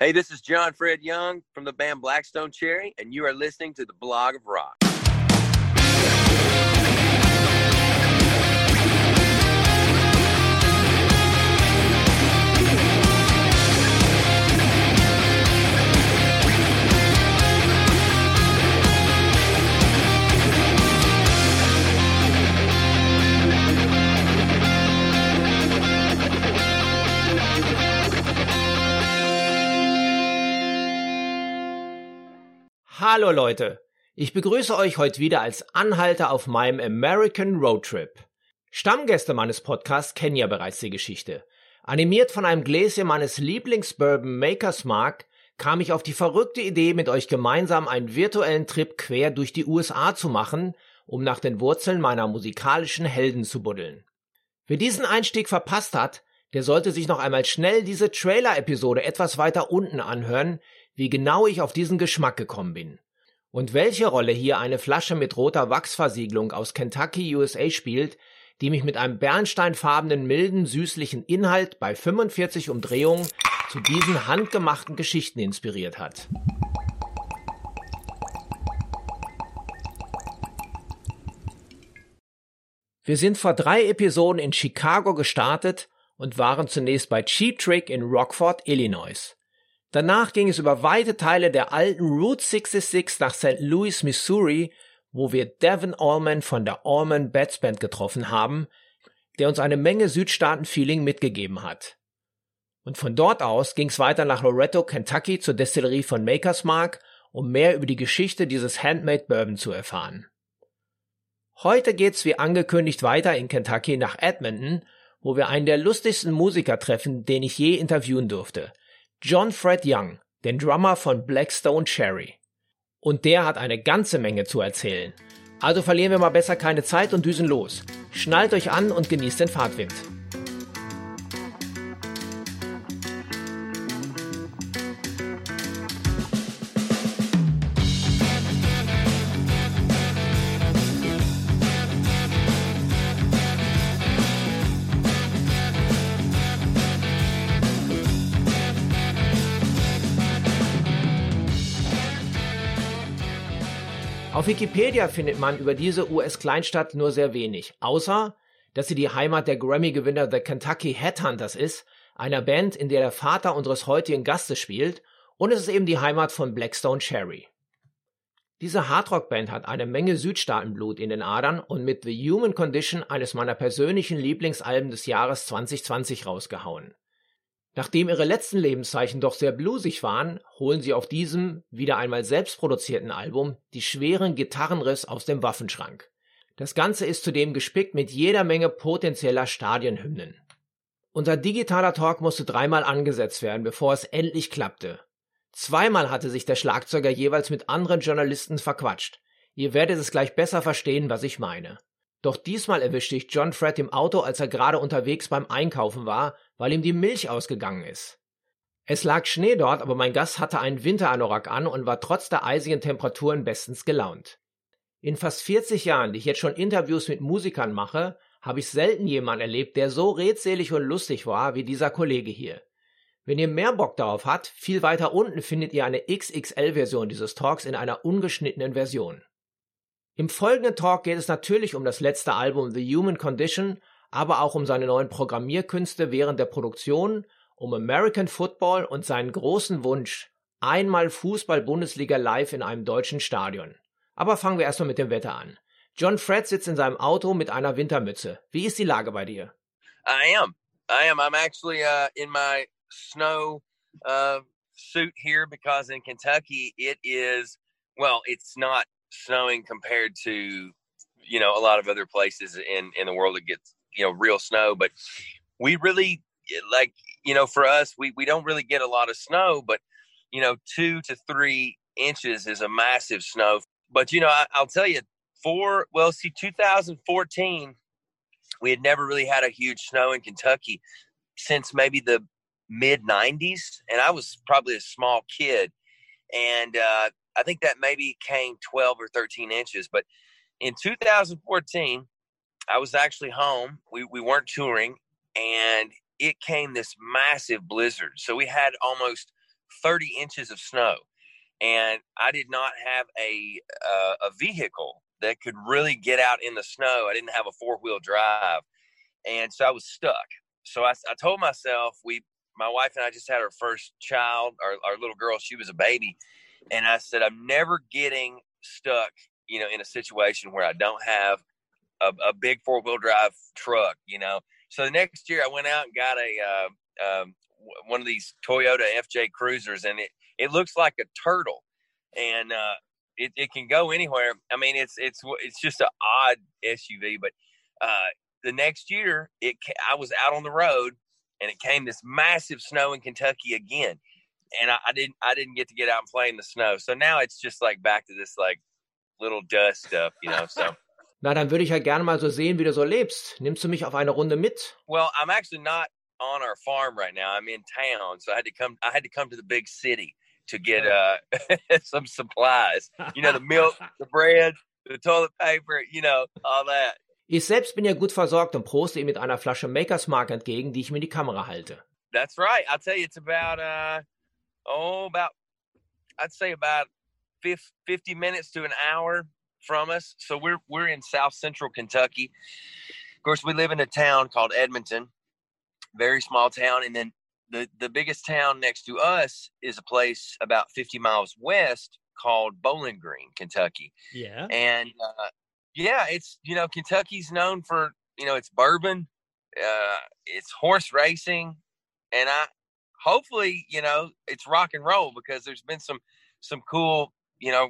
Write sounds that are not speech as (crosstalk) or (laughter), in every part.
Hey, this is John Fred Young from the band Black Stone Cherry, and you are listening to the Blog of Rock. Hallo Leute, ich begrüße euch heute wieder als Anhalter auf meinem American Road Trip. Stammgäste meines Podcasts kennen ja bereits die Geschichte. Animiert von einem Gläschen meines Lieblingsbourbon Makers Mark kam ich auf die verrückte Idee, mit euch gemeinsam einen virtuellen Trip quer durch die USA zu machen, um nach den Wurzeln meiner musikalischen Helden zu buddeln. Wer diesen Einstieg verpasst hat, der sollte sich noch einmal schnell diese Trailer-Episode etwas weiter unten anhören, wie genau ich auf diesen Geschmack gekommen bin. Und welche Rolle hier eine Flasche mit roter Wachsversiegelung aus Kentucky, USA spielt, die mich mit einem bernsteinfarbenen, milden, süßlichen Inhalt bei 45 Umdrehungen zu diesen handgemachten Geschichten inspiriert hat. Wir sind vor drei Episoden in Chicago gestartet und waren zunächst bei Cheap Trick in Rockford, Illinois. Danach ging es über weite Teile der alten Route 66 nach St. Louis, Missouri, wo wir Devin Allman von der Allman Bats Band getroffen haben, der uns eine Menge Südstaaten-Feeling mitgegeben hat. Und von dort aus ging es weiter nach Loretto, Kentucky zur Destillerie von Makers Mark, um mehr über die Geschichte dieses Handmade Bourbon zu erfahren. Heute geht's wie angekündigt weiter in Kentucky nach Edmonton, wo wir einen der lustigsten Musiker treffen, den ich je interviewen durfte – John Fred Young, den Drummer von Blackstone Cherry. Und der hat eine ganze Menge zu erzählen. Also verlieren wir mal besser keine Zeit und düsen los. Schnallt euch an und genießt den Fahrtwind. Auf Wikipedia findet man über diese US-Kleinstadt nur sehr wenig, außer dass sie die Heimat der Grammy-Gewinner The Kentucky Headhunters ist, einer Band, in der der Vater unseres heutigen Gastes spielt, und es ist eben die Heimat von Blackstone Cherry. Diese Hardrock-Band hat eine Menge Südstaatenblut in den Adern und mit The Human Condition eines meiner persönlichen Lieblingsalben des Jahres 2020 rausgehauen. Nachdem ihre letzten Lebenszeichen doch sehr bluesig waren, holen sie auf diesem, wieder einmal selbstproduzierten Album die schweren Gitarrenriss aus dem Waffenschrank. Das Ganze ist zudem gespickt mit jeder Menge potenzieller Stadionhymnen. Unser digitaler Talk musste dreimal angesetzt werden, bevor es endlich klappte. Zweimal hatte sich der Schlagzeuger jeweils mit anderen Journalisten verquatscht. Ihr werdet es gleich besser verstehen, was ich meine. Doch diesmal erwischte ich John Fred im Auto, als er gerade unterwegs beim Einkaufen war, weil ihm die Milch ausgegangen ist. Es lag Schnee dort, aber mein Gast hatte einen Winteranorak an und war trotz der eisigen Temperaturen bestens gelaunt. In fast 40 Jahren, die ich jetzt schon Interviews mit Musikern mache, habe ich selten jemanden erlebt, der so redselig und lustig war wie dieser Kollege hier. Wenn ihr mehr Bock darauf habt, viel weiter unten findet ihr eine XXL-Version dieses Talks in einer ungeschnittenen Version. Im folgenden Talk geht es natürlich um das letzte Album The Human Condition, aber auch um seine neuen Programmierkünste während der Produktion, um American Football und seinen großen Wunsch, einmal Fußball-Bundesliga live in einem deutschen Stadion. Aber fangen wir erstmal mit dem Wetter an. John Fred sitzt in seinem Auto mit einer Wintermütze. Wie ist die Lage bei dir? I am. I am. I'm actually uh, in my snow uh, suit here because in Kentucky it is, well, it's not snowing compared to you know a lot of other places in in the world that gets you know real snow. But we really like you know for us we we don't really get a lot of snow but you know two to three inches is a massive snow. But you know I, i'll tell you for well see 2014 we had never really had a huge snow in kentucky since maybe the mid 90s and i was probably a small kid. And uh, I think that maybe came 12 or 13 inches. But in 2014, I was actually home. We, we weren't touring, and it came this massive blizzard. So we had almost 30 inches of snow. And I did not have a uh, a vehicle that could really get out in the snow. I didn't have a four wheel drive, and so I was stuck. So I, I told myself, we, my wife and I just had our first child, our, our little girl. She was a baby, and I said, I'm never getting stuck, you know, in a situation where I don't have a, a big four wheel drive truck, you know. So the next year, I went out and got a uh, um, one of these Toyota FJ Cruisers, and it it looks like a turtle, and uh, it, it can go anywhere. I mean, it's it's it's just an odd SUV, but uh, the next year, it I was out on the road, and it came this massive snow in Kentucky again, and I, I didn't I didn't get to get out and play in the snow. So now it's just like back to this like little dust stuff, you know. So. (laughs) Na, dann würde ich ja gerne mal so sehen, wie du so lebst. Nimmst du mich auf eine Runde mit? Well, I'm actually not on our farm right now. I'm in town, so I had to come. I had to come to the big city to get uh (laughs) some supplies. You know, the milk, (laughs) the bread, the toilet paper. You know, all that. Ich selbst bin ja gut versorgt und proste ihm mit einer Flasche Makers Mark entgegen, die ich mir in die Kamera halte. That's right. I'll tell you, it's about uh oh about I'd say about 50 minutes to an hour from us. So we're we're in South Central Kentucky. Of course, we live in a town called Edmonton, very small town, and then the the biggest town next to us is a place about 50 miles west called Bowling Green, Kentucky. Yeah. And uh, yeah, it's you know Kentucky's known for you know it's bourbon, uh, it's horse racing, and I hopefully you know it's rock and roll because there's been some some cool you know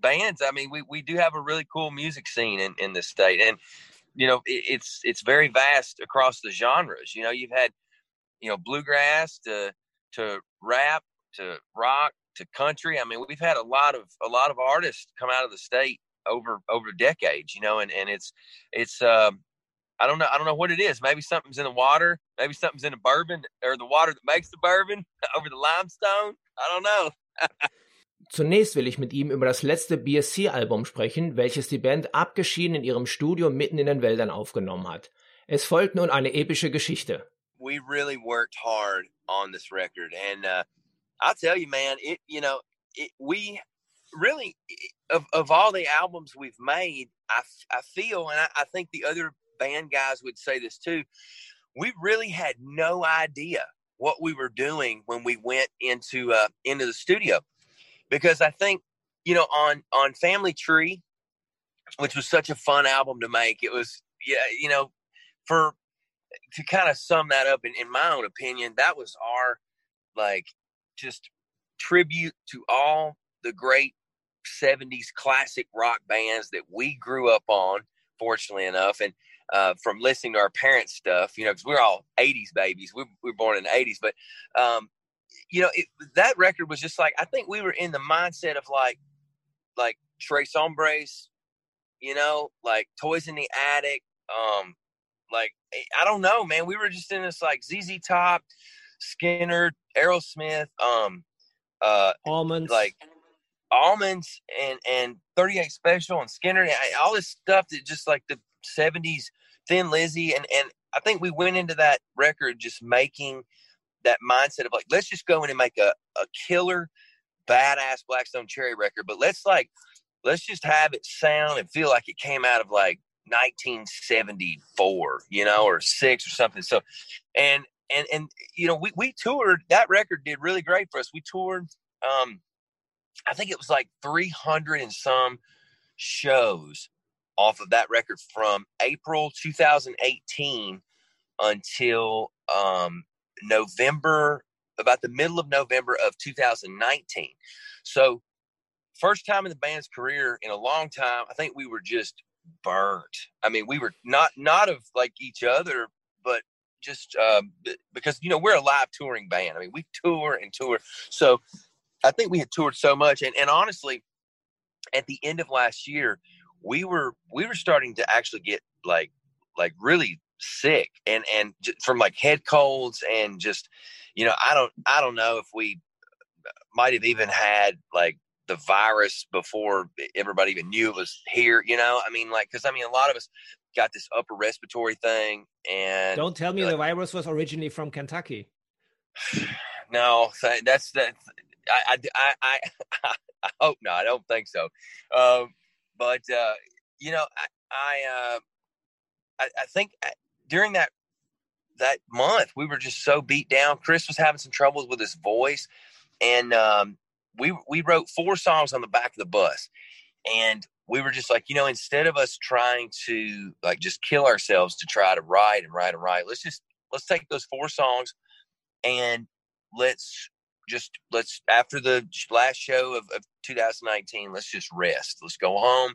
bands. I mean, we we do have a really cool music scene in in this state, and you know it, it's it's very vast across the genres. You know, you've had you know bluegrass to to rap to rock to country. I mean, we've had a lot of a lot of artists come out of the state over over decades, you know, and and it's it's um I don't know I don't know what it is. Maybe something's in the water, maybe something's in the bourbon or the water that makes the bourbon (laughs) over the limestone. I don't know. Zunächst will ich mit ihm über das letzte BSC-Album sprechen, welches die Band abgeschieden in ihrem Studio mitten in den Wäldern aufgenommen hat. Es folgt nun eine epische Geschichte. We really worked hard on this record, and uh, I'll tell you, man, it you know it, we really of, of all the albums we've made i, I feel and I, I think the other band guys would say this too we really had no idea what we were doing when we went into uh, into the studio because i think you know on on family tree which was such a fun album to make it was yeah you know for to kind of sum that up in, in my own opinion that was our like just tribute to all the great 70s classic rock bands that we grew up on, fortunately enough. And uh, from listening to our parents' stuff, you know, because we're all 80s babies. We, we were born in the 80s. But, um, you know, it, that record was just like, I think we were in the mindset of like, like Tres Hombres, you know, like Toys in the Attic. Um, like, eh, I don't know, man. We were just in this like ZZ Top, Skynyrd, Aerosmith, um, uh, Allmans. Like, Allmans and and 38 special and Skynyrd all this stuff that just like the 70s thin lizzy and and i think we went into that record just making that mindset of like let's just go in and make a, a killer badass Black Stone Cherry record but let's like let's just have it sound and feel like it came out of like 1974 you know or six or something. So and and and you know we, we toured that record did really great for us. We toured um I think it was like 300 and some shows off of that record from April 2018 until um, November, about the middle of November of 2019. So, first time in the band's career in a long time, I think we were just burnt. I mean, we were not not of like each other, but just um, because you know we're a live touring band. I mean, we tour and tour. So I think we had toured so much, and, and honestly, at the end of last year, we were we were starting to actually get like like really sick, and and from like head colds and just you know I don't I don't know if we might have even had like the virus before everybody even knew it was here. You know, I mean, like because I mean a lot of us got this upper respiratory thing, and don't tell me like, the virus was originally from Kentucky. (sighs) no, that's that. I, I, I, (laughs) I, hope not. I don't think so. Um, but uh, you know, I, I, uh, I, I think uh, during that that month we were just so beat down. Chris was having some troubles with his voice, and um, we we wrote four songs on the back of the bus, and we were just like, you know, instead of us trying to like just kill ourselves to try to write and write and write, let's just let's take those four songs and let's just let's after the last show of, of 2019 let's just rest. Let's go home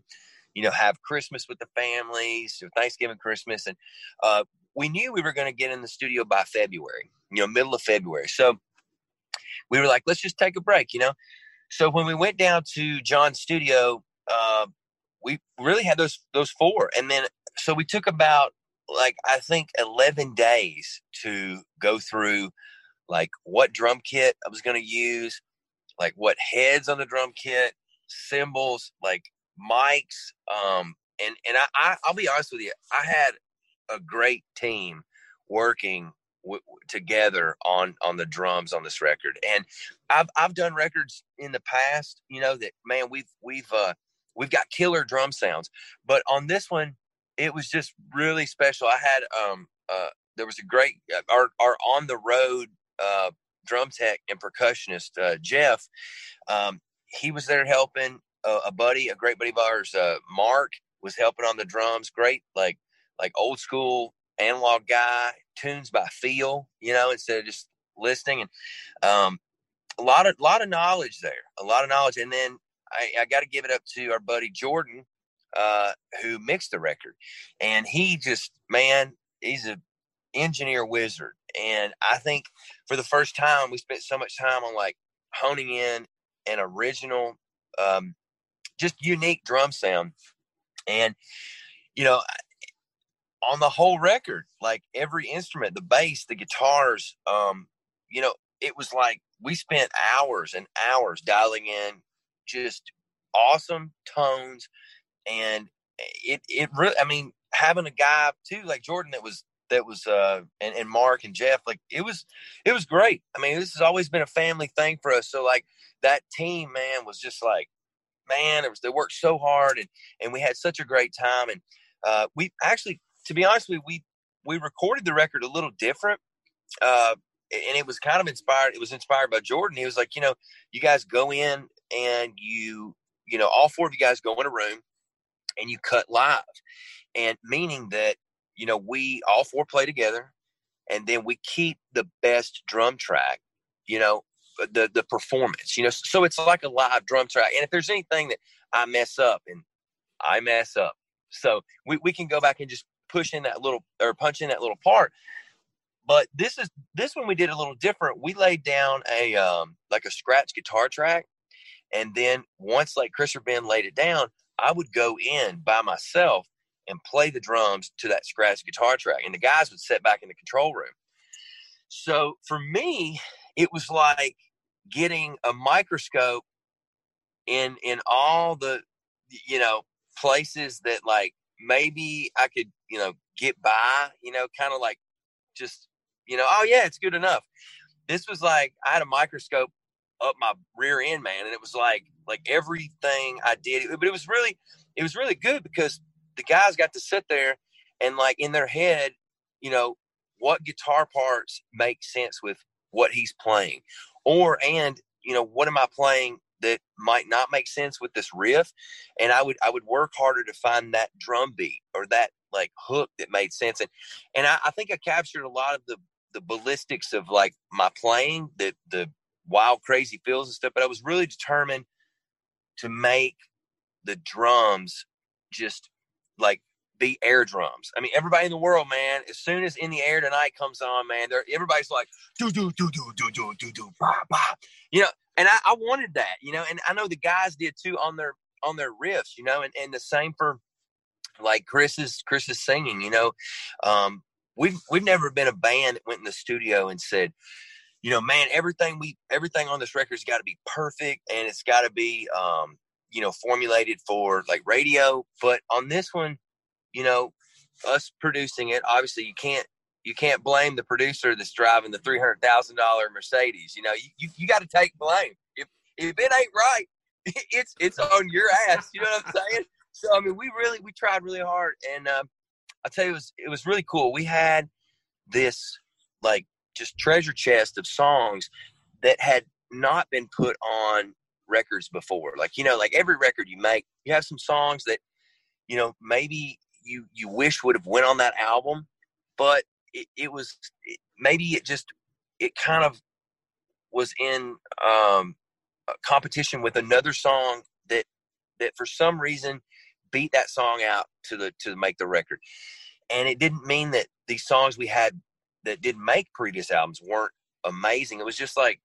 you know have christmas with the families thanksgiving christmas and uh, we knew we were going to get in the studio by february you know middle of february. So we were like let's just take a break you know? So when we went down to john's studio uh, we really had those those four and then so we took about like i think 11 days to go through like what drum kit I was going to use, like what heads on the drum kit, cymbals, like mics. Um, and and I, I I'll be honest with you, I had a great team working w- together on on the drums on this record. And I've I've done records in the past, you know that man we've we've uh we've got killer drum sounds, but on this one it was just really special. I had um uh there was a great uh, our our on the road uh, drum tech and percussionist uh, Jeff. Um, he was there helping uh, a buddy, a great buddy of ours, uh, Mark, was helping on the drums. Great, like like old school analog guy, tunes by feel, you know, instead of just listening. And um, a lot of lot of knowledge there, a lot of knowledge. And then I, I got to give it up to our buddy Jordan, uh, who mixed the record, and he just man, he's a engineer wizard. And I think for the first time, we spent so much time on like honing in an original, um, just unique drum sound. And, you know, on the whole record, like every instrument, the bass, the guitars, um, you know, it was like we spent hours and hours dialing in just awesome tones. And it, it really, I mean, having a guy too, like Jordan, that was that was uh and, and Mark and Jeff like it was it was great. I mean, this has always been a family thing for us. So like that team, man, was just like man, it was they worked so hard and and we had such a great time and uh we actually to be honest we we recorded the record a little different. Uh and it was kind of inspired it was inspired by Jordan. He was like, you know, you guys go in and you you know, all four of you guys go in a room and you cut live. And meaning that you know, we all four play together and then we keep the best drum track, you know, the the performance, you know. So it's like a live drum track. And if there's anything that I mess up and I mess up, so we, we can go back and just push in that little or punch in that little part. But this is this one we did a little different. We laid down a um like a scratch guitar track, and then once like Chris or Ben laid it down, I would go in by myself and play the drums to that scratch guitar track. And the guys would sit back in the control room. So for me, it was like getting a microscope in in all the you know places that like maybe I could you know get by you know kind of like just you know oh yeah it's good enough this was like I had a microscope up my rear end man and it was like like everything I did but it was really it was really good because the guys got to sit there and like in their head, you know, what guitar parts make sense with what he's playing, or and you know, what am I playing that might not make sense with this riff, and I would I would work harder to find that drum beat or that like hook that made sense, and and I, I think I captured a lot of the the ballistics of like my playing, the the wild crazy feels and stuff, but I was really determined to make the drums just like the air drums. I mean, everybody in the world, man, as soon as in the air tonight comes on, man, everybody's like do do do do do do do do bah, bah. you know, and I, I wanted that, you know, and I know the guys did too on their on their riffs, you know, and, and the same for like Chris's Chris's singing, you know. Um we've we've never been a band that went in the studio and said, you know, man, everything we everything on this record's got to be perfect and it's got to be um you know formulated for like radio but on this one you know us producing it obviously you can't you can't blame the producer that's driving the three hundred thousand dollar Mercedes. You know, you, you, you got to take blame. If if it ain't right, (laughs) it's it's on your ass. You know what I'm saying? So I mean, we really we tried really hard, and um, I tell you, it was it was really cool. We had this like just treasure chest of songs that had not been put on records before. Like you know, like every record you make, you have some songs that you know maybe you you wish would have went on that album, but it, it was it, maybe it just it kind of was in um, competition with another song that that for some reason beat that song out to the to make the record. And it didn't mean that these songs we had that didn't make previous albums weren't amazing. It was just like,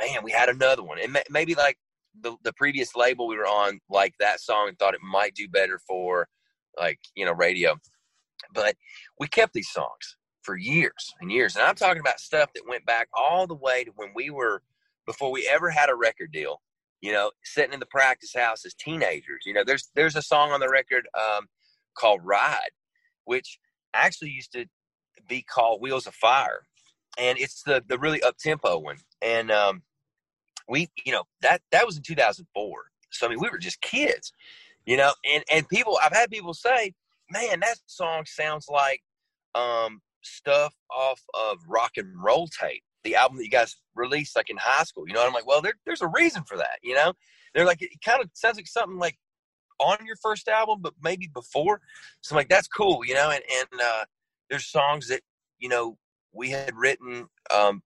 man, we had another one, and maybe like the the previous label we were on like that song and thought it might do better for like you know radio, but we kept these songs for years and years, and I'm talking about stuff that went back all the way to when we were before we ever had a record deal. You know, sitting in the practice house as teenagers. You know, there's there's a song on the record um, called "Ride," which actually used to be called "Wheels of Fire," and it's the the really up tempo one. And um, we, you know, that that was in 2004. So I mean, we were just kids, you know. And and people, I've had people say, "Man, that song sounds like um, stuff off of rock and roll tape." the album that you guys released like in high school. You know, I'm like, well, there, there's a reason for that. You know, they're like, it kind of sounds like something like on your first album, but maybe before. So I'm like, that's cool. You know, and and uh, there's songs that you know we had written um,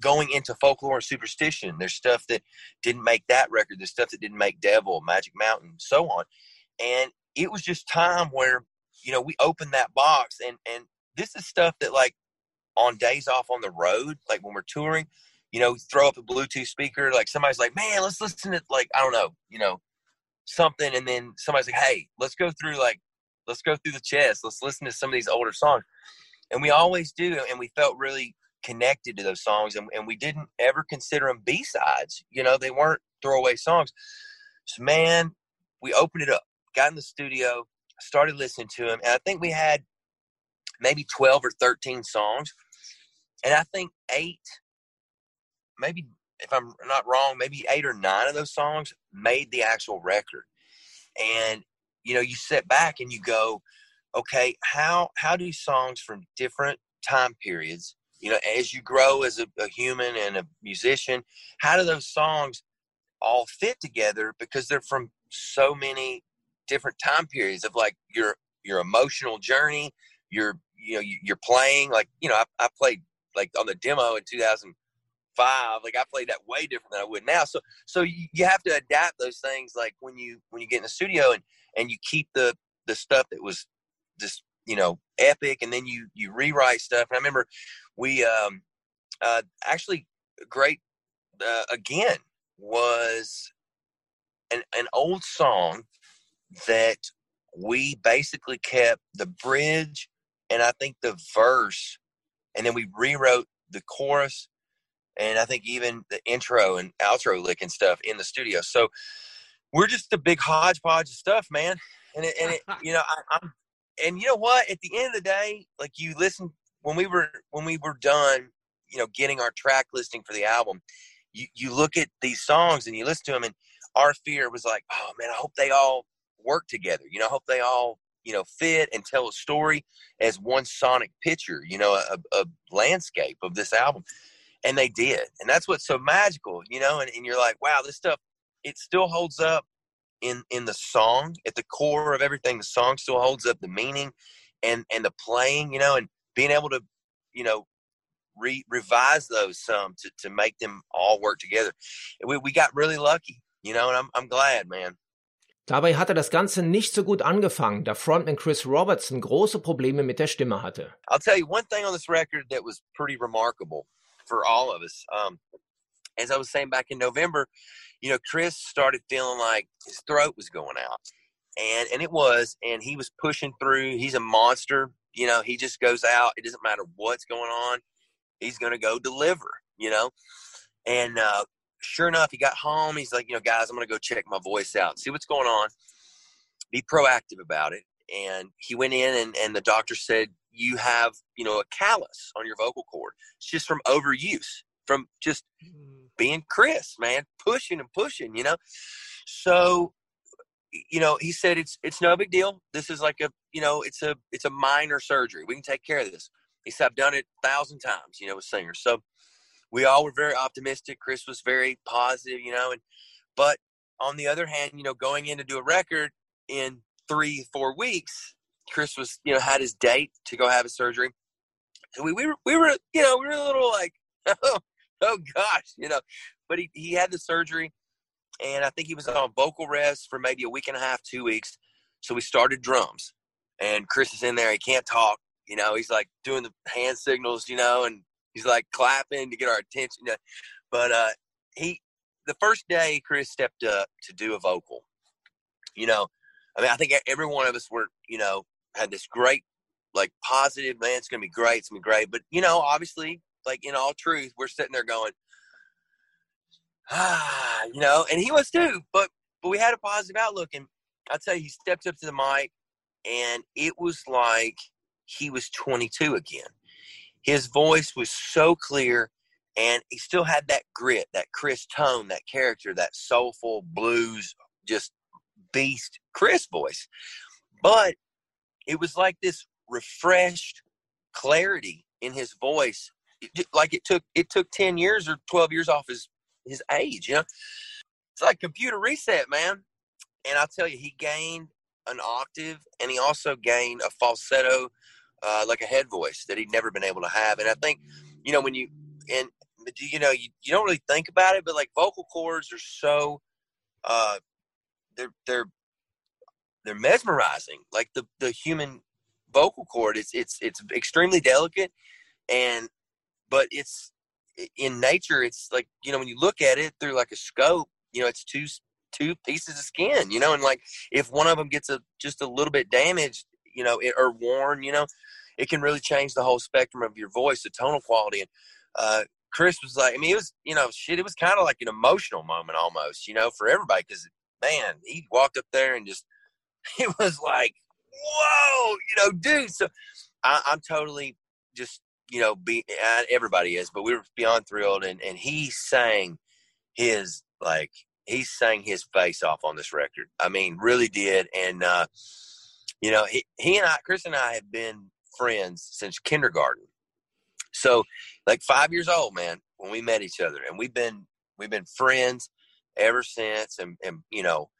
going into folklore and superstition. There's stuff that didn't make that record. There's stuff that didn't make Devil, Magic Mountain, so on. And it was just time where you know we opened that box and and this is stuff that like on days off on the road, like when we're touring, you know, throw up a Bluetooth speaker, like somebody's like, man, let's listen to like, I don't know, you know, something. And then somebody's like, hey, let's go through like, let's go through the chest. Let's listen to some of these older songs. And we always do. And we felt really connected to those songs. And, and we didn't ever consider them B-sides. You know, they weren't throwaway songs. So, man, we opened it up, got in the studio, started listening to them. And I think we had maybe 12 or 13 songs and I think eight, maybe if I'm not wrong, maybe eight or nine of those songs made the actual record. And you know, you sit back and you go, okay, how how do songs from different time periods, you know, as you grow as a, a human and a musician, how do those songs all fit together? Because they're from so many different time periods of like your your emotional journey, your you know you're playing like you know I, I played like on the demo in 2005 like i played that way different than i would now. So so you, have to adapt those things like when you when you get in the studio and and you keep the the stuff that was just you know epic and then you you rewrite stuff. And i remember we um uh actually great uh, again was an an old song that we basically kept the bridge and I think the verse and then we rewrote the chorus and I think even the intro and outro lick and stuff in the studio. So we're just a big hodgepodge of stuff, man. And it, and it, (laughs) you know, I, I'm, and you know what? At the end of the day, like you listen when we were when we were done, you know, getting our track listing for the album, you you look at these songs and you listen to them, and our fear was like, oh man, I hope they all work together. You know, I hope they all you know fit and tell a story as one sonic picture you know a, a landscape of this album and they did and that's what's so magical you know and, and you're like wow this stuff it still holds up in in the song at the core of everything the song still holds up the meaning and and the playing you know and being able to you know re- revise those some to, to make them all work together we, we got really lucky you know and I'm, I'm glad man Dabei hatte das Ganze nicht so gut angefangen, da Frontman Chris Robertson große Probleme mit der Stimme hatte. I'll tell you one thing on this record that was pretty remarkable for all of us. Um, as I was saying back in November, you know, Chris started feeling like his throat was going out. And and it was, and he was pushing through. He's a monster. You know, he just goes out. It doesn't matter what's going on. He's going to go deliver, you know. And uh, sure enough, he got home. He's like, you know, guys, I'm going to go check my voice out, see what's going on, be proactive about it. And he went in, and, and the doctor said, you have, you know, a callus on your vocal cord. It's just from overuse, from just mm. being Chris, man, pushing and pushing, you know. So, you know, he said it's it's no big deal. This is like a, you know, it's a it's a minor surgery. We can take care of this. He said, I've done it a thousand times, you know, with singers. So we all were very optimistic. Chris was very positive, you know, and but on the other hand, you know, going in to do a record in three, four weeks, Chris was, you know, had his date to go have his surgery. So we, we were, we were, you know, we were a little like, (laughs) oh, oh gosh, you know, but he, he had the surgery and I think he was on vocal rest for maybe a week and a half, two weeks. So we started drums and Chris is in there. He can't talk, you know, he's like doing the hand signals, you know, and he's like clapping to get our attention. But, uh, he, the first day Chris stepped up to do a vocal, you know, I mean, I think every one of us were, you know, had this great, like, positive, man, it's to be great, it's to be great. But, you know, obviously, like, in all truth, we're sitting there going, ah, (sighs) you know, and he was too. But, but we had a positive outlook. And I'll tell you, he stepped up to the mic, and it was like he was 22 again. His voice was so clear and he still had that grit, that Chris tone, that character, that soulful blues, just beast Chris voice. But it was like this refreshed clarity in his voice, like it took it took ten years or twelve years off his his age. You know, it's like computer reset, man. And I'll tell you, he gained an octave, and he also gained a falsetto, uh, like a head voice that he'd never been able to have. And I think, you know, when you and you know you, you don't really think about it, but like vocal cords are so uh, they're they're they're mesmerizing. Like the the human vocal cord, it's it's it's extremely delicate, and but it's in nature, it's like you know when you look at it through like a scope, you know it's two two pieces of skin, you know, and like if one of them gets a just a little bit damaged, you know, it, or worn, you know, it can really change the whole spectrum of your voice, the tonal quality. And uh, Chris was like, I mean, it was, you know, shit, it was kind of like an emotional moment almost, you know, for everybody because, man, he walked up there and just, (laughs) it was like, whoa, you know, dude. So I, am totally just, you know, be everybody is, but we were beyond thrilled. And, and he sang his, like, he sang his face off on this record. I mean, really did. And, uh, you know, he, he and I, Chris and I have been friends since kindergarten. So, like five years old, man, when we met each other, and we've been we've been friends ever since. And and you know,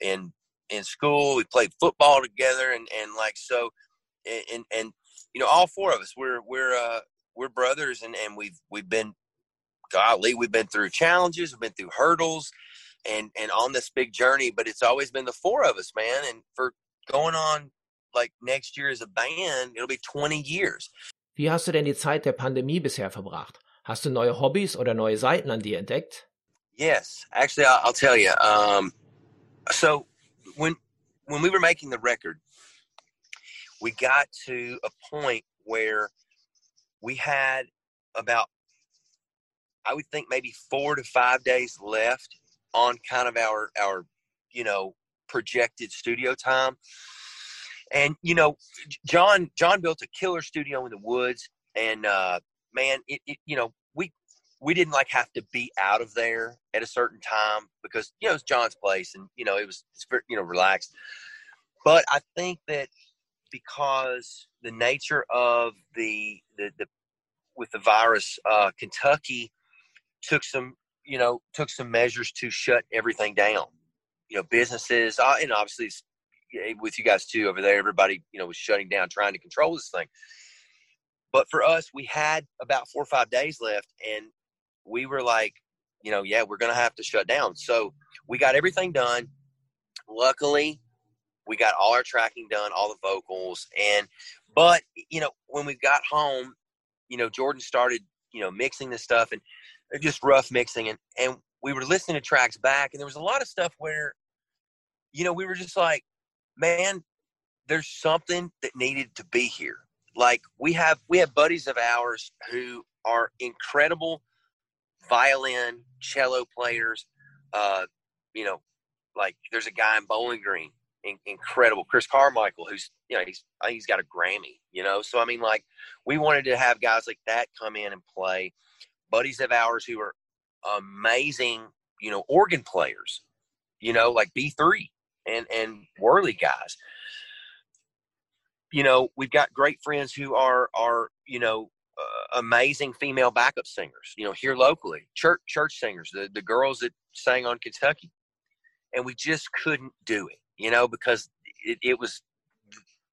in in school we played football together, and and like so, and and you know, all four of us we're we're uh we're brothers, and and we've we've been golly, we've been through challenges, we've been through hurdles, and and on this big journey. But it's always been the four of us, man. And for going on like next year as a band, it'll be 20 years. Wie hast du denn die Zeit der Pandemie bisher verbracht? Hast du neue Hobbys oder neue Seiten an dir entdeckt? Yes, actually, I'll, I'll tell you. Um, so when when we were making the record, we got to a point where we had about, I would think maybe four to five days left on kind of our our, you know, projected studio time. And you know, John John built a killer studio in the woods, and uh, man, it, it you know we we didn't like have to be out of there at a certain time because you know it's John's place, and you know it was it's very, you know relaxed. But I think that because the nature of the the, the with the virus, uh, Kentucky took some you know took some measures to shut everything down. You know, businesses, uh, and obviously with you guys too over there, everybody, you know, was shutting down, trying to control this thing. But for us, we had about four or five days left, and we were like, you know, yeah, we're going to have to shut down. So we got everything done. Luckily, we got all our tracking done, all the vocals, and but you know, when we got home, you know, Jordan started, you know, mixing the stuff and just rough mixing, and and we were listening to tracks back, and there was a lot of stuff where, you know, we were just like, man, there's something that needed to be here. Like we have we have buddies of ours who are incredible violin, cello players. Uh, you know, like there's a guy in Bowling Green in, incredible. Chris Carmichael, who's you know he's he's got a Grammy, you know. So I mean, like we wanted to have guys like that come in and play. Buddies of ours who are amazing, you know, organ players, you know, like B three and and Worley guys. You know, we've got great friends who are are you know uh, amazing female backup singers. You know, here locally, church church singers, the the girls that sang on Kentucky, and we just couldn't do it. You know, because it, it was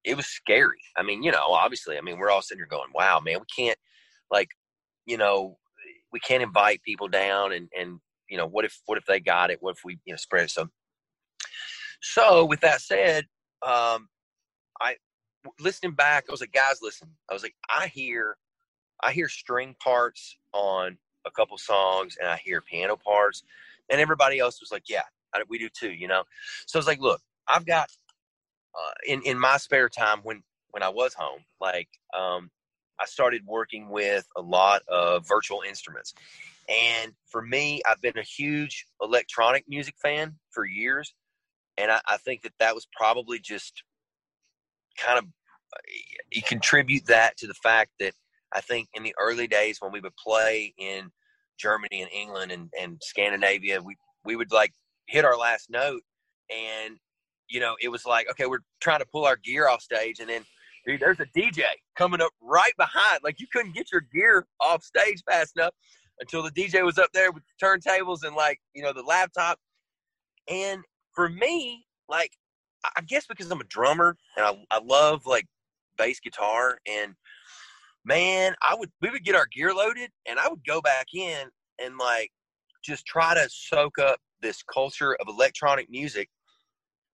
it was scary. I mean, you know, obviously, I mean, we're all sitting here going, "Wow, man, we can't like, you know, we can't invite people down and and you know, what if what if they got it? What if we you know spread it?" So, so with that said, um, I listening back, I was like, guys, listen. I was like, I hear I hear string parts on a couple songs and I hear piano parts. And everybody else was like, yeah, we do too, you know? So I was like, look, I've got, uh, in, in my spare time when, when I was home, like, um, I started working with a lot of virtual instruments. And for me, I've been a huge electronic music fan for years. And I, I think that that was probably just kind of, you contribute that to the fact that I think in the early days when we would play in Germany and England and, and Scandinavia, we, we would like hit our last note and, you know, it was like, okay, we're trying to pull our gear off stage and then dude, there's a DJ coming up right behind. Like you couldn't get your gear off stage fast enough until the DJ was up there with the turntables and like, you know, the laptop. And for me, like, I guess because I'm a drummer and I, I love like bass guitar and man, I would we would get our gear loaded and I would go back in and like just try to soak up this culture of electronic music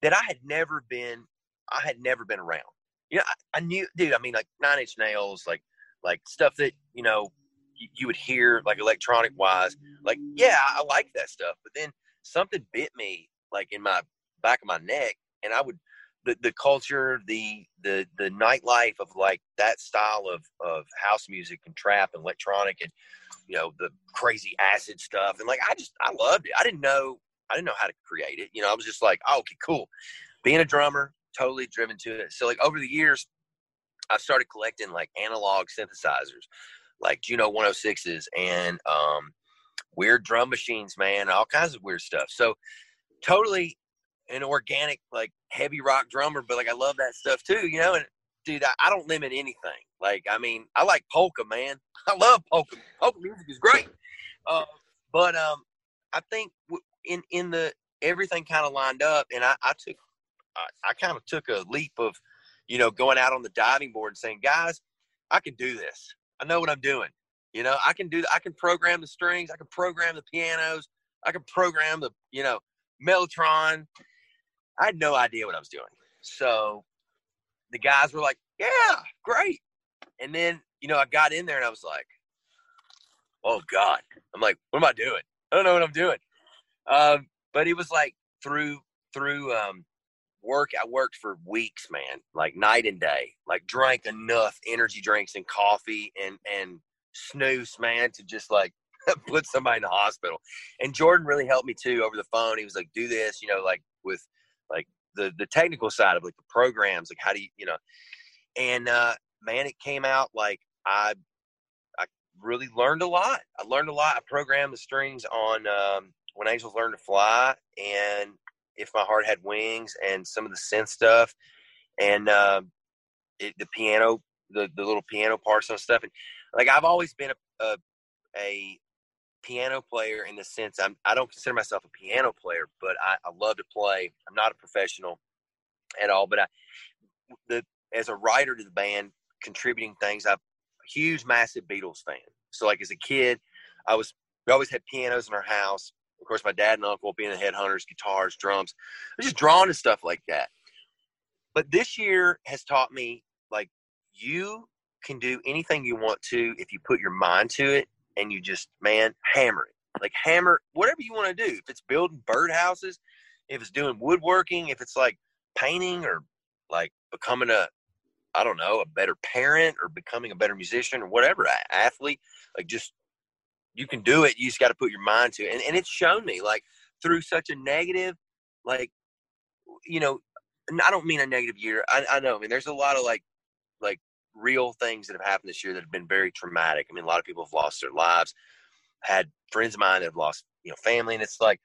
that I had never been I had never been around. You know, I, I knew dude, I mean like nine inch nails, like like stuff that, you know, you, you would hear like electronic wise, like, yeah, I like that stuff. But then something bit me like in my back of my neck and I would the, the culture, the the the nightlife of like that style of of house music and trap and electronic and you know the crazy acid stuff and like I just I loved it. I didn't know I didn't know how to create it. You know, I was just like, oh, okay, cool. Being a drummer, totally driven to it. So like over the years, I've started collecting like analog synthesizers, like Juno 106s and um, weird drum machines, man, all kinds of weird stuff. So totally an organic like heavy rock drummer, but like I love that stuff too, you know. And dude, I, I don't limit anything. Like I mean, I like polka, man. (laughs) I love polka. Polka music is great. Uh, but um, I think in in the everything kind of lined up, and I, I took I, I kind of took a leap of you know going out on the diving board and saying, guys, I can do this. I know what I'm doing. You know, I can do. I can program the strings. I can program the pianos. I can program the you know Mellotron. I had no idea what I was doing. So the guys were like, yeah, great. And then, you know, I got in there and I was like, oh God. I'm like, what am I doing? I don't know what I'm doing. Um, but it was like through, through, um, work, I worked for weeks, man, like night and day, like drank enough energy drinks and coffee and, and snooze, man, to just like (laughs) put somebody in the hospital. And Jordan really helped me too over the phone. He was like, do this, you know, like with, like the the technical side of like the programs, like how do you you know, and uh, man, it came out like I I really learned a lot. I learned a lot. I programmed the strings on um, when angels learn to fly, and if my heart had wings, and some of the synth stuff, and uh, it, the piano, the the little piano parts and stuff, and like I've always been a, a, a piano player in the sense I'm I don't consider myself a piano player, but I, I love to play. I'm not a professional at all, but I the as a writer to the band, contributing things. I'm a huge, massive Beatles fan. So like as a kid, I was we always had pianos in our house. Of course, my dad and uncle being the headhunters, guitars, drums. I was just drawn to stuff like that. But this year has taught me like you can do anything you want to if you put your mind to it and you just man hammer it like hammer whatever you want to do if it's building birdhouses if it's doing woodworking if it's like painting or like becoming a i don't know a better parent or becoming a better musician or whatever athlete like just you can do it you just got to put your mind to it and, and it's shown me like through such a negative like you know I don't mean a negative year. I, I know. I mean, there's a lot of like, like real things that have happened this year that have been very traumatic. I mean, a lot of people have lost their lives. Had friends of mine that have lost, you know, family, and it's like,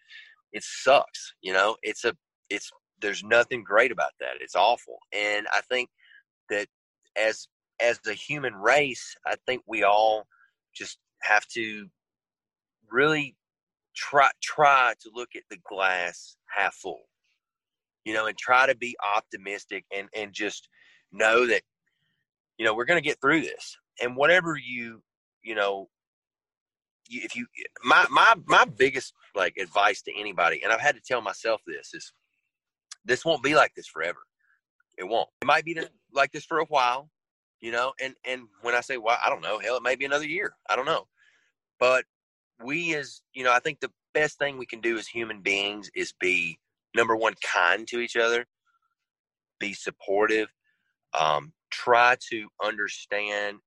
it sucks. You know, it's a, it's there's nothing great about that. It's awful, and I think that as as a human race, I think we all just have to really try try to look at the glass half full you know and try to be optimistic and and just know that you know we're going to get through this. And whatever you you know if you my my my biggest like advice to anybody and i've had to tell myself this is this won't be like this forever. It won't. It might be like this for a while you know and and when i say well i don't know hell it may be another year. I don't know. But we as you know i think the best thing we can do as human beings is be number one kind to each other be supportive um, try to understand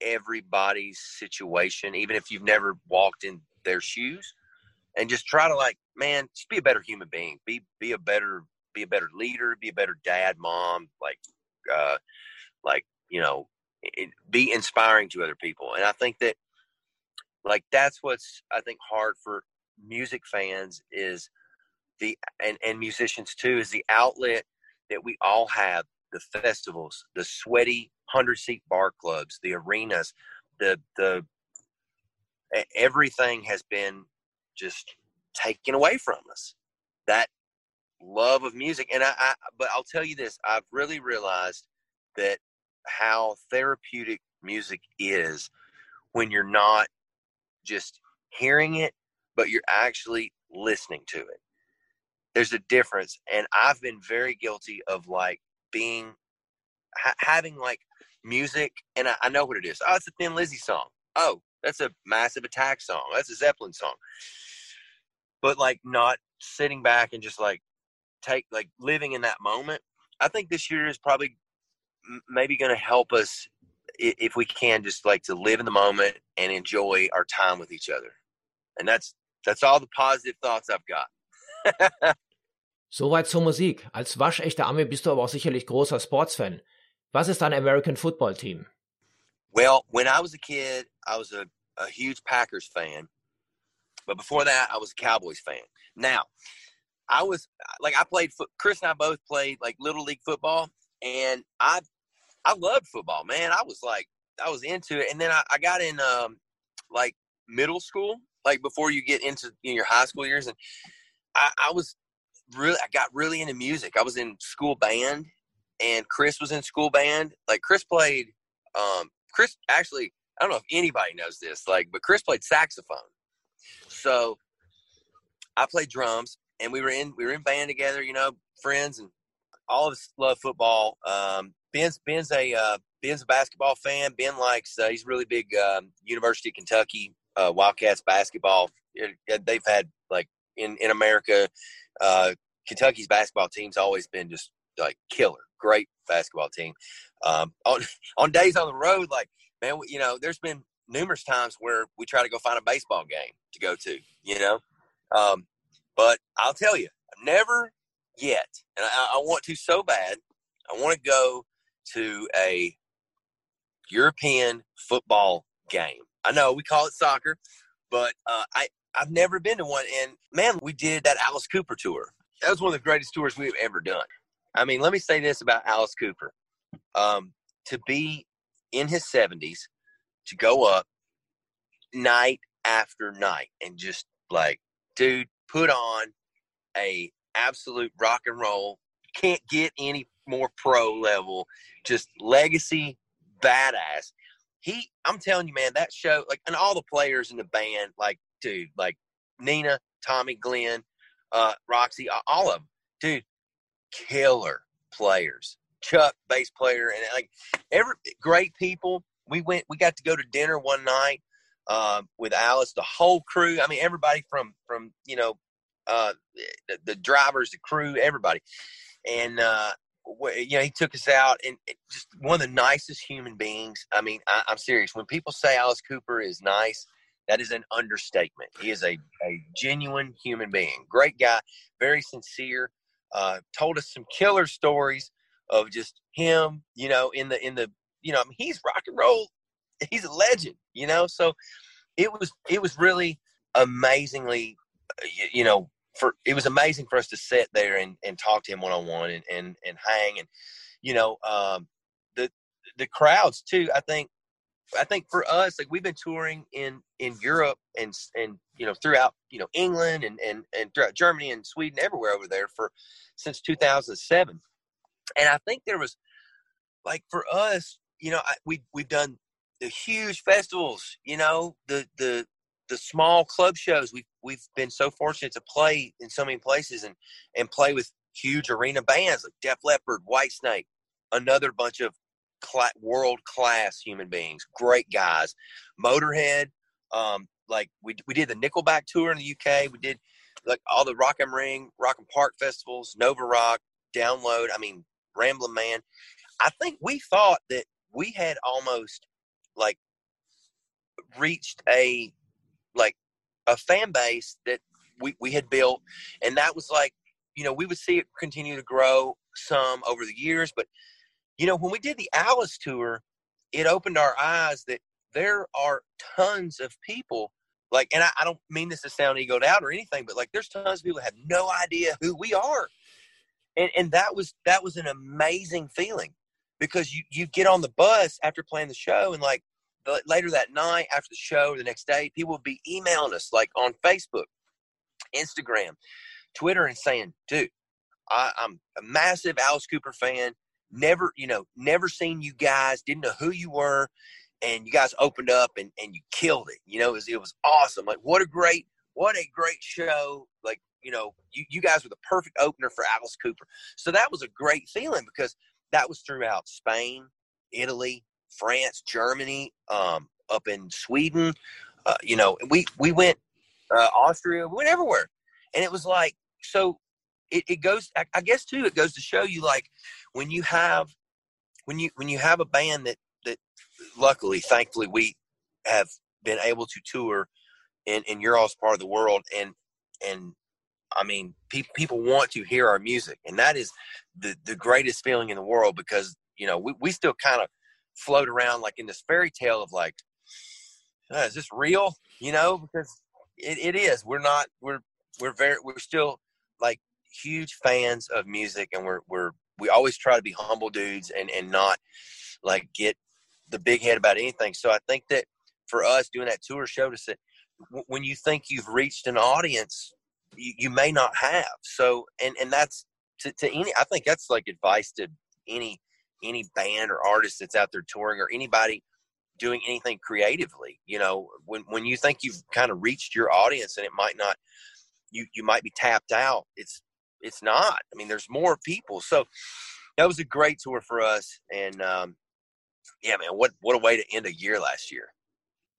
everybody's situation even if you've never walked in their shoes and just try to like man just be a better human being. Be be a better be a better leader be a better dad mom like uh like you know it, be inspiring to other people and i think that like that's what's i think hard for music fans is the and, and musicians too is the outlet that we all have the festivals the sweaty 100 seat bar clubs the arenas the the everything has been just taken away from us. That love of music and I, I but i'll tell you this i've really realized that how therapeutic music is when you're not just hearing it, but you're actually listening to it. There's a difference. And I've been very guilty of like being, ha- having like music, and I, I know what it is. Oh, it's a Thin Lizzy song. Oh, that's a Massive Attack song. That's a Zeppelin song. But like not sitting back and just like take, like living in that moment. I think this year is probably maybe going to help us if we can just like to live in the moment and enjoy our time with each other. And that's that's all the positive thoughts I've got. (laughs) Soweit zur Musik. Als waschechter Ami bist du aber auch sicherlich großer Sportsfan. Was ist dein American Football Team? Well, when I was a kid, I was a, a huge Packers fan. But before that, I was a Cowboys fan. Now, I was like I played Chris and I both played like little league football and I I loved football, man. I was like, I was into it, and then I, I got in um, like middle school, like before you get into you know, your high school years, and I, I was really, I got really into music. I was in school band, and Chris was in school band. Like Chris played, um, Chris actually, I don't know if anybody knows this, like, but Chris played saxophone. So I played drums, and we were in we were in band together, you know, friends, and all of us love football. Um, Ben's Ben's a uh, Ben's a basketball fan. Ben likes uh, he's really big um, University of Kentucky uh, Wildcats basketball. They've had like in in America, uh, Kentucky's basketball team's always been just like killer, great basketball team. Um, on (laughs) on days on the road, like man, you know, there's been numerous times where we try to go find a baseball game to go to, you know. Um, but I'll tell you, never yet, and I, I want to so bad. I want to go to a European football game. I know we call it soccer, but uh, I I've never been to one. And man, we did that Alice Cooper tour. That was one of the greatest tours we've ever done. I mean, let me say this about Alice Cooper: um, to be in his seventies, to go up night after night, and just like, dude, put on a absolute rock and roll. Can't get any more pro level, just legacy badass. He, I'm telling you, man, that show, like, and all the players in the band, like, dude, like Nita, Tommy, Glen, uh, Roxie, all of them, dude, killer players. Chuck, bass player, and like every great people. We went, we got to go to dinner one night uh, with Alice, the whole crew. I mean, everybody from from you know uh, the, the drivers, the crew, everybody. And uh, you know, he took us out and just one of the nicest human beings. I mean, I, am serious. When people say Alice Cooper is nice, that is an understatement. He is a, a genuine human being. Great guy, very sincere. uh, told us some killer stories of just him, you know, in the in the you know, I mean, he's rock and roll, he's a legend, you know. So it was it was really amazingly, you know, for it was amazing for us to sit there and, and talk to him one on one and and and hang and you know um, the the crowds too. I think I think for us, like we've been touring in in Europe and and you know throughout you know England and and and throughout Germany and Sweden, everywhere over there for since 2007, and I think there was like for us, you know, I, we we've done the huge festivals, you know, the the the small club shows. We've we've been so fortunate to play in so many places and and play with huge arena bands like Def Leppard, Whitesnake, another bunch of cl- world class human beings, great guys. Motorhead, um, like we we did the Nickelback tour in the UK. We did like all the Rock am Ring, Rock im Park festivals, Nova Rock, Download. I mean, Ramblin' Man. I think we thought that we had almost like reached a a fan base that we, we had built. And that was like you know we would see it continue to grow some over the years. But you know, when we did the Alice tour, it opened our eyes that there are tons of people like, and I, I don't mean this to sound egoed out or anything, but like, there's tons of people that have no idea who we are, and and that was that was an amazing feeling because you you get on the bus after playing the show and like Uh, later that night after the show the next day, people would be emailing us like on Facebook, Instagram, Twitter, and saying, "Dude, I, I'm a massive Alice Cooper fan never, you know, never seen you guys, didn't know who you were, and you guys opened up and, and you killed it. You know, it was, it was awesome. Like, what a great, what a great show. Like, you know, you, you guys were the perfect opener for Alice Cooper. So that was a great feeling because that was throughout Spain, Italy, France, Germany, um, up in Sweden. Uh, you know, we we went uh, Austria, we went everywhere, and it was like so. It, it goes, I, I guess, too. It goes to show you, like, when you have when you when you have a band that that luckily thankfully we have been able to tour in in your all's part of the world and and I mean pe- people want to hear our music and that is the the greatest feeling in the world because you know we, we still kind of float around like in this fairy tale of like uh, is this real you know because it, it is we're not we're we're very we're still like huge fans of music and we're we're we always try to be humble dudes and and not like get the big head about anything. So I think that for us doing that tour showed us that when you think you've reached an audience, you, you may not have. So and and that's to, to any. I think that's like advice to any any band or artist that's out there touring or anybody doing anything creatively. You know, when when you think you've kind of reached your audience and it might not, you you might be tapped out. It's it's not. I mean, there's more people. So that was a great tour for us. And um, yeah, man, what what a way to end a year last year.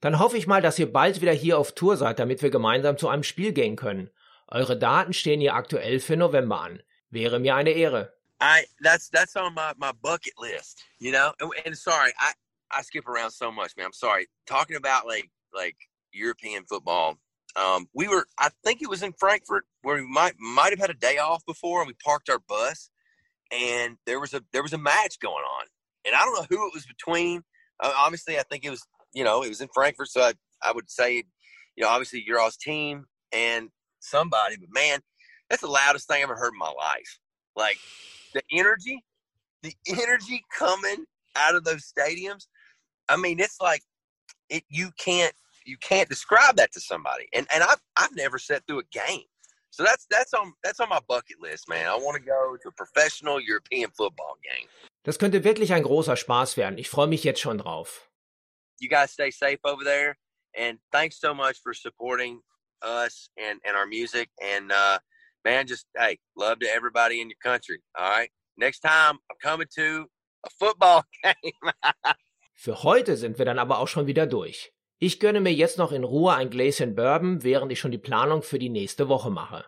Dann hoffe ich mal, dass ihr bald wieder hier auf Tour seid, damit wir gemeinsam zu einem Spiel gehen können. Eure Daten stehen hier aktuell für November an. Wäre mir eine Ehre. I that's that's on my, my bucket list, you know. And, and sorry, I I skip around so much, man. I'm sorry. Talking about like like European football, Um, we were, I think it was in Frankfurt where we might might have had a day off before, and we parked our bus, and there was a there was a match going on, and I don't know who it was between. Uh, obviously, I think it was you know it was in Frankfurt, so I I would say, you know, obviously your all's team and somebody, but man, that's the loudest thing I ever heard in my life. Like the energy, the (laughs) energy coming out of those stadiums. I mean, it's like it. You can't you can't describe that to somebody. And and I've I've never sat through a game. So that's that's on that's on my bucket list, man. I want to go to a professional European football game. Das könnte wirklich ein großer Spaß werden. Ich freue mich jetzt schon drauf. You guys stay safe over there and thanks so much for supporting us and and our music and uh man just hey, love to everybody in your country. All right. Next time I'm coming to a football (laughs) game. Für heute sind wir dann aber auch schon wieder durch. Ich gönne mir jetzt noch in Ruhe ein Gläschen Bourbon, während ich schon die Planung für die nächste Woche mache.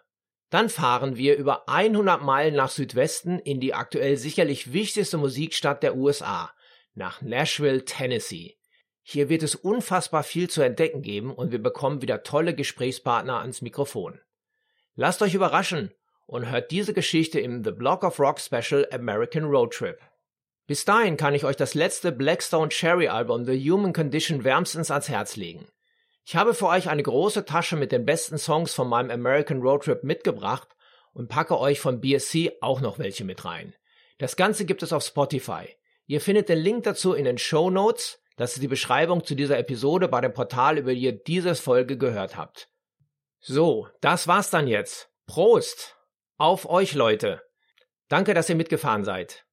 Dann fahren wir über 100 Meilen nach Südwesten in die aktuell sicherlich wichtigste Musikstadt der USA, nach Nashville, Tennessee. Hier wird es unfassbar viel zu entdecken geben und wir bekommen wieder tolle Gesprächspartner ans Mikrofon. Lasst euch überraschen und hört diese Geschichte im The Block of Rock Special American Road Trip. Bis dahin kann ich euch das letzte Blackstone Cherry Album The Human Condition wärmstens ans Herz legen. Ich habe für euch eine große Tasche mit den besten Songs von meinem American Road Trip mitgebracht und packe euch von BSC auch noch welche mit rein. Das Ganze gibt es auf Spotify. Ihr findet den Link dazu in den Show Notes. Das ist die Beschreibung zu dieser Episode bei dem Portal, über die ihr diese Folge gehört habt. So, das war's dann jetzt. Prost! Auf euch, Leute! Danke, dass ihr mitgefahren seid.